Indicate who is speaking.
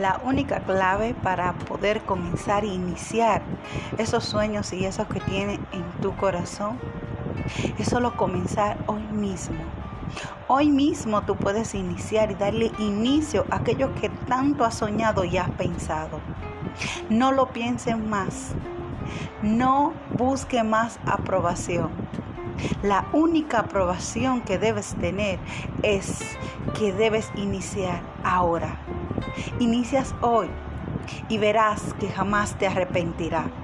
Speaker 1: la única clave para poder comenzar e iniciar esos sueños y esos que tienes en tu corazón es solo comenzar hoy mismo. Hoy mismo tú puedes iniciar y darle inicio a aquello que tanto has soñado y has pensado. No lo pienses más. No busque más aprobación. La única aprobación que debes tener es que debes iniciar ahora. Inicias hoy y verás que jamás te arrepentirás.